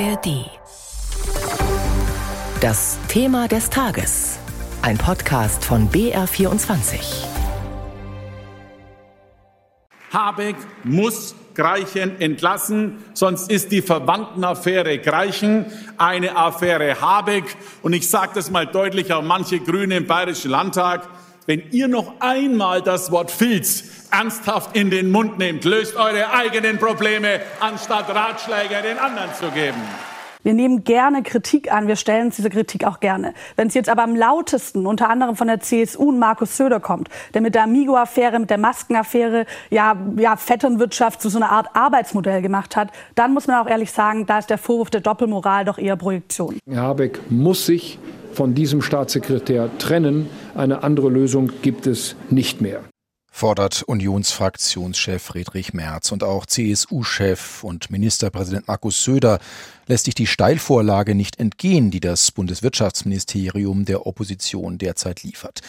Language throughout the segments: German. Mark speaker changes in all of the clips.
Speaker 1: ARD. Das Thema des Tages. Ein Podcast von BR24.
Speaker 2: Habeck muss Greichen entlassen, sonst ist die Verwandtenaffäre Greichen eine Affäre Habeck. Und ich sage das mal deutlicher, manche Grüne im Bayerischen Landtag, wenn ihr noch einmal das Wort Filz ernsthaft in den Mund nehmt, löst eure eigenen Probleme, anstatt Ratschläge den anderen zu geben.
Speaker 3: Wir nehmen gerne Kritik an, wir stellen uns diese Kritik auch gerne. Wenn es jetzt aber am lautesten unter anderem von der CSU und Markus Söder kommt, der mit der Amigo-Affäre, mit der Maskenaffäre ja, ja Vetternwirtschaft zu so einer Art Arbeitsmodell gemacht hat, dann muss man auch ehrlich sagen, da ist der Vorwurf der Doppelmoral doch eher Projektion.
Speaker 4: Herr Habeck muss sich von diesem Staatssekretär trennen. Eine andere Lösung gibt es nicht mehr
Speaker 5: fordert Unionsfraktionschef Friedrich Merz und auch CSU-Chef und Ministerpräsident Markus Söder lässt sich die Steilvorlage nicht entgehen, die das Bundeswirtschaftsministerium der Opposition derzeit liefert.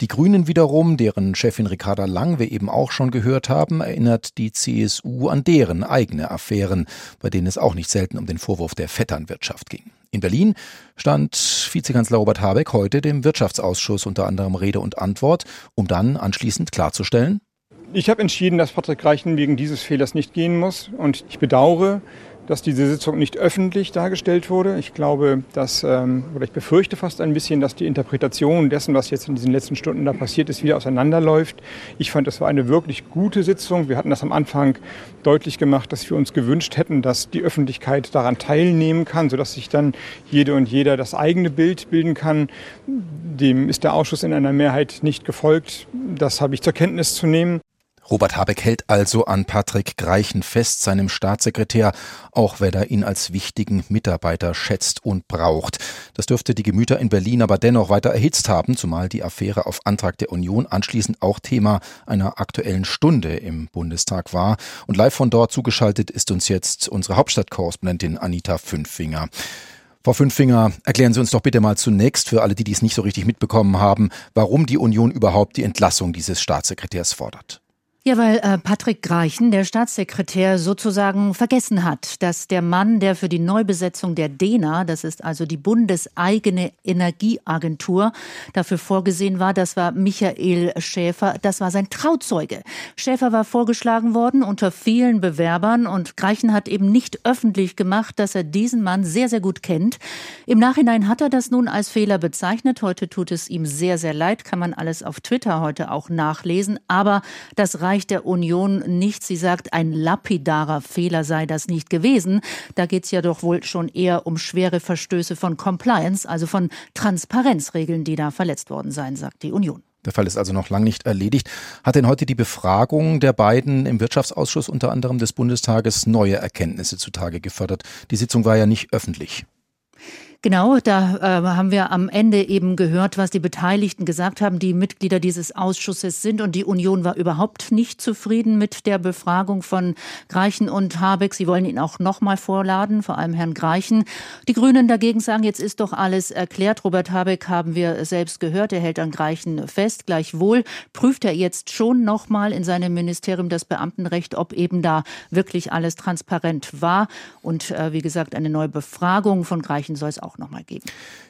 Speaker 5: Die Grünen wiederum, deren Chefin Ricarda Lang wir eben auch schon gehört haben, erinnert die CSU an deren eigene Affären, bei denen es auch nicht selten um den Vorwurf der Vetternwirtschaft ging. In Berlin stand Vizekanzler Robert Habeck heute dem Wirtschaftsausschuss unter anderem Rede und Antwort, um dann anschließend klarzustellen,
Speaker 6: ich habe entschieden, dass Patrick Reichen wegen dieses Fehlers nicht gehen muss. Und ich bedauere, dass diese Sitzung nicht öffentlich dargestellt wurde. Ich glaube, dass, ähm, oder ich befürchte fast ein bisschen, dass die Interpretation dessen, was jetzt in diesen letzten Stunden da passiert ist, wieder auseinanderläuft. Ich fand, es war eine wirklich gute Sitzung. Wir hatten das am Anfang deutlich gemacht, dass wir uns gewünscht hätten, dass die Öffentlichkeit daran teilnehmen kann, sodass sich dann jede und jeder das eigene Bild bilden kann. Dem ist der Ausschuss in einer Mehrheit nicht gefolgt. Das habe ich zur Kenntnis zu nehmen.
Speaker 5: Robert Habeck hält also an Patrick Greichen fest, seinem Staatssekretär, auch wenn er ihn als wichtigen Mitarbeiter schätzt und braucht. Das dürfte die Gemüter in Berlin aber dennoch weiter erhitzt haben, zumal die Affäre auf Antrag der Union anschließend auch Thema einer aktuellen Stunde im Bundestag war. Und live von dort zugeschaltet ist uns jetzt unsere Hauptstadtkorrespondentin Anita Fünffinger. Frau Fünffinger, erklären Sie uns doch bitte mal zunächst für alle, die dies nicht so richtig mitbekommen haben, warum die Union überhaupt die Entlassung dieses Staatssekretärs fordert.
Speaker 7: Ja, weil äh, Patrick Greichen, der Staatssekretär, sozusagen vergessen hat, dass der Mann, der für die Neubesetzung der DENA, das ist also die bundeseigene Energieagentur, dafür vorgesehen war, das war Michael Schäfer, das war sein Trauzeuge. Schäfer war vorgeschlagen worden unter vielen Bewerbern und Greichen hat eben nicht öffentlich gemacht, dass er diesen Mann sehr, sehr gut kennt. Im Nachhinein hat er das nun als Fehler bezeichnet. Heute tut es ihm sehr, sehr leid, kann man alles auf Twitter heute auch nachlesen. Aber das Bereich der Union nicht. Sie sagt, ein lapidarer Fehler sei das nicht gewesen. Da geht es ja doch wohl schon eher um schwere Verstöße von Compliance, also von Transparenzregeln, die da verletzt worden seien, sagt die Union.
Speaker 5: Der Fall ist also noch lang nicht erledigt. Hat denn heute die Befragung der beiden im Wirtschaftsausschuss unter anderem des Bundestages neue Erkenntnisse zutage gefördert? Die Sitzung war ja nicht öffentlich.
Speaker 7: Genau, da äh, haben wir am Ende eben gehört, was die Beteiligten gesagt haben, die Mitglieder dieses Ausschusses sind. Und die Union war überhaupt nicht zufrieden mit der Befragung von Greichen und Habeck. Sie wollen ihn auch nochmal vorladen, vor allem Herrn Greichen. Die Grünen dagegen sagen, jetzt ist doch alles erklärt. Robert Habeck haben wir selbst gehört, er hält an Greichen fest. Gleichwohl prüft er jetzt schon nochmal in seinem Ministerium das Beamtenrecht, ob eben da wirklich alles transparent war. Und äh, wie gesagt, eine neue Befragung von Greichen soll es auch auch nochmal geben.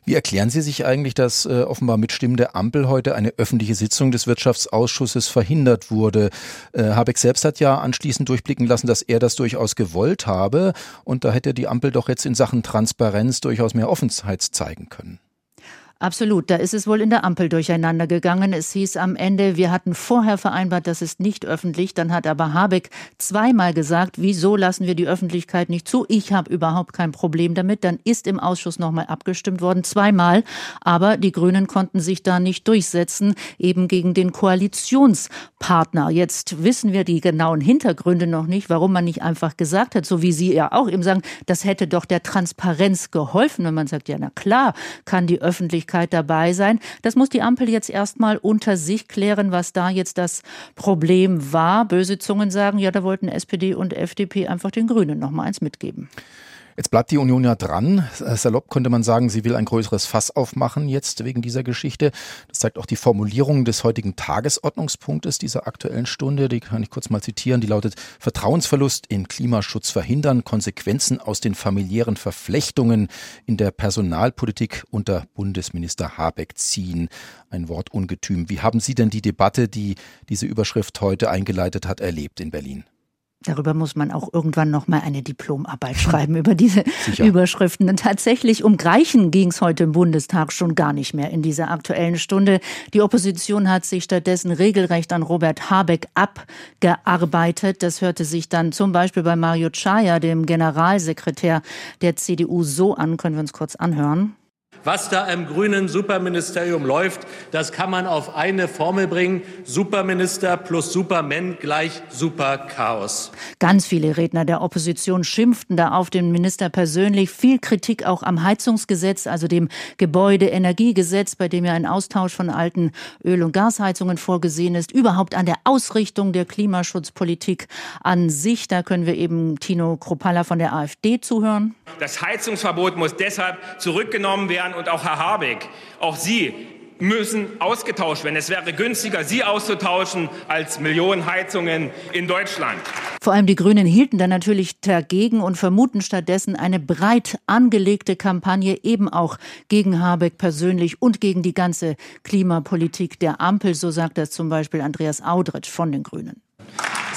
Speaker 5: Wie erklären Sie sich eigentlich, dass äh, offenbar mit Stimmen der Ampel heute eine öffentliche Sitzung des Wirtschaftsausschusses verhindert wurde? Äh, Habeck selbst hat ja anschließend durchblicken lassen, dass er das durchaus gewollt habe und da hätte die Ampel doch jetzt in Sachen Transparenz durchaus mehr Offenheit zeigen können.
Speaker 7: Absolut, da ist es wohl in der Ampel durcheinander gegangen. Es hieß am Ende, wir hatten vorher vereinbart, das ist nicht öffentlich. Dann hat aber Habeck zweimal gesagt, wieso lassen wir die Öffentlichkeit nicht zu? Ich habe überhaupt kein Problem damit. Dann ist im Ausschuss nochmal abgestimmt worden, zweimal. Aber die Grünen konnten sich da nicht durchsetzen, eben gegen den Koalitionspartner. Jetzt wissen wir die genauen Hintergründe noch nicht, warum man nicht einfach gesagt hat, so wie Sie ja auch eben sagen, das hätte doch der Transparenz geholfen, wenn man sagt, ja, na klar, kann die Öffentlichkeit Möglichkeit dabei sein. Das muss die Ampel jetzt erstmal unter sich klären, was da jetzt das Problem war. Böse Zungen sagen, ja, da wollten SPD und FDP einfach den Grünen noch mal eins mitgeben.
Speaker 5: Jetzt bleibt die Union ja dran. Salopp könnte man sagen, sie will ein größeres Fass aufmachen jetzt wegen dieser Geschichte. Das zeigt auch die Formulierung des heutigen Tagesordnungspunktes dieser aktuellen Stunde. Die kann ich kurz mal zitieren. Die lautet Vertrauensverlust im Klimaschutz verhindern, Konsequenzen aus den familiären Verflechtungen in der Personalpolitik unter Bundesminister Habeck ziehen. Ein Wortungetüm. Wie haben Sie denn die Debatte, die diese Überschrift heute eingeleitet hat, erlebt in Berlin?
Speaker 7: Darüber muss man auch irgendwann noch mal eine Diplomarbeit schreiben über diese Sicher. Überschriften. Und tatsächlich um Greichen ging es heute im Bundestag schon gar nicht mehr in dieser aktuellen Stunde. Die Opposition hat sich stattdessen regelrecht an Robert Habeck abgearbeitet. Das hörte sich dann zum Beispiel bei Mario Chaya, dem Generalsekretär der CDU, so an. Können wir uns kurz anhören?
Speaker 8: Was da im grünen Superministerium läuft, das kann man auf eine Formel bringen. Superminister plus Superman gleich Superchaos.
Speaker 7: Ganz viele Redner der Opposition schimpften da auf den Minister persönlich. Viel Kritik auch am Heizungsgesetz, also dem Gebäudeenergiegesetz, bei dem ja ein Austausch von alten Öl- und Gasheizungen vorgesehen ist. Überhaupt an der Ausrichtung der Klimaschutzpolitik an sich. Da können wir eben Tino Kropalla von der AfD zuhören.
Speaker 9: Das Heizungsverbot muss deshalb zurückgenommen werden Spahn und auch Herr Habeck, auch Sie müssen ausgetauscht werden. Es wäre günstiger, sie auszutauschen, als Millionen Heizungen in Deutschland.
Speaker 7: Vor allem die Grünen hielten dann natürlich dagegen und vermuten stattdessen eine breit angelegte Kampagne eben auch gegen Habeck persönlich und gegen die ganze Klimapolitik der Ampel. So sagt das zum Beispiel Andreas Audretsch von den Grünen.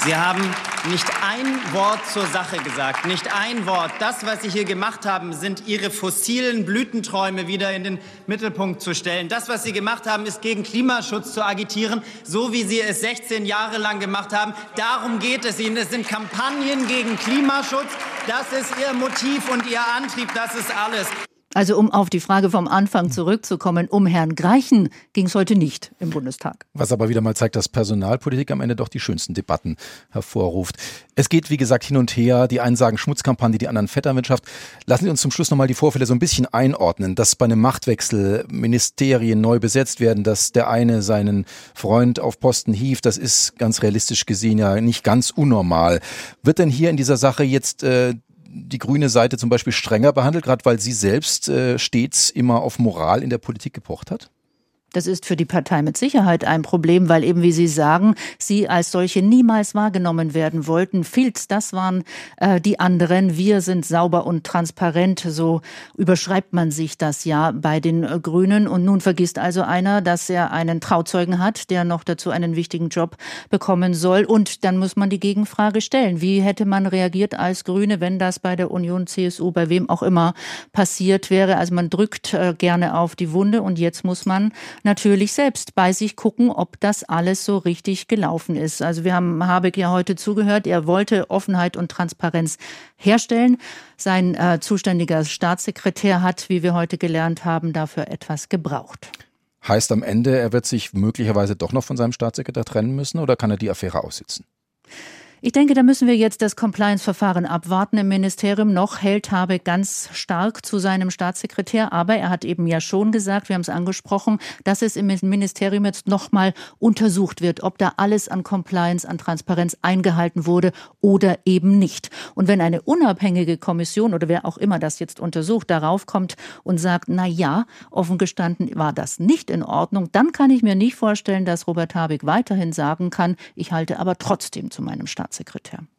Speaker 10: Sie haben nicht ein Wort zur Sache gesagt, nicht ein Wort. Das, was Sie hier gemacht haben, sind Ihre fossilen Blütenträume wieder in den Mittelpunkt zu stellen. Das, was Sie gemacht haben, ist gegen Klimaschutz zu agitieren, so wie Sie es 16 Jahre lang gemacht haben. Darum geht es Ihnen. Es sind Kampagnen gegen Klimaschutz. Das ist Ihr Motiv und Ihr Antrieb. Das ist alles.
Speaker 7: Also um auf die Frage vom Anfang zurückzukommen, um Herrn Greichen ging es heute nicht im Bundestag.
Speaker 5: Was aber wieder mal zeigt, dass Personalpolitik am Ende doch die schönsten Debatten hervorruft. Es geht, wie gesagt, hin und her. Die einen sagen Schmutzkampagne, die anderen Vetternwirtschaft. Lassen Sie uns zum Schluss nochmal die Vorfälle so ein bisschen einordnen, dass bei einem Machtwechsel Ministerien neu besetzt werden, dass der eine seinen Freund auf Posten hieft. Das ist ganz realistisch gesehen ja nicht ganz unnormal. Wird denn hier in dieser Sache jetzt äh, die grüne Seite zum Beispiel strenger behandelt, gerade weil sie selbst äh, stets immer auf Moral in der Politik gepocht hat?
Speaker 7: Das ist für die Partei mit Sicherheit ein Problem, weil eben, wie Sie sagen, sie als solche niemals wahrgenommen werden wollten. Filz, das waren äh, die anderen. Wir sind sauber und transparent. So überschreibt man sich das ja bei den äh, Grünen. Und nun vergisst also einer, dass er einen Trauzeugen hat, der noch dazu einen wichtigen Job bekommen soll. Und dann muss man die Gegenfrage stellen. Wie hätte man reagiert als Grüne, wenn das bei der Union, CSU, bei wem auch immer passiert wäre? Also man drückt äh, gerne auf die Wunde und jetzt muss man natürlich selbst bei sich gucken, ob das alles so richtig gelaufen ist. Also wir haben Habeck ja heute zugehört. Er wollte Offenheit und Transparenz herstellen. Sein äh, zuständiger Staatssekretär hat, wie wir heute gelernt haben, dafür etwas gebraucht.
Speaker 5: Heißt am Ende, er wird sich möglicherweise doch noch von seinem Staatssekretär trennen müssen oder kann er die Affäre aussitzen?
Speaker 7: Ich denke, da müssen wir jetzt das Compliance-Verfahren abwarten im Ministerium. Noch hält Habeck ganz stark zu seinem Staatssekretär, aber er hat eben ja schon gesagt, wir haben es angesprochen, dass es im Ministerium jetzt nochmal untersucht wird, ob da alles an Compliance, an Transparenz eingehalten wurde oder eben nicht. Und wenn eine unabhängige Kommission oder wer auch immer das jetzt untersucht, darauf kommt und sagt, na ja, offen gestanden war das nicht in Ordnung, dann kann ich mir nicht vorstellen, dass Robert Habeck weiterhin sagen kann, ich halte aber trotzdem zu meinem Staatssekretär. Staatssekretär.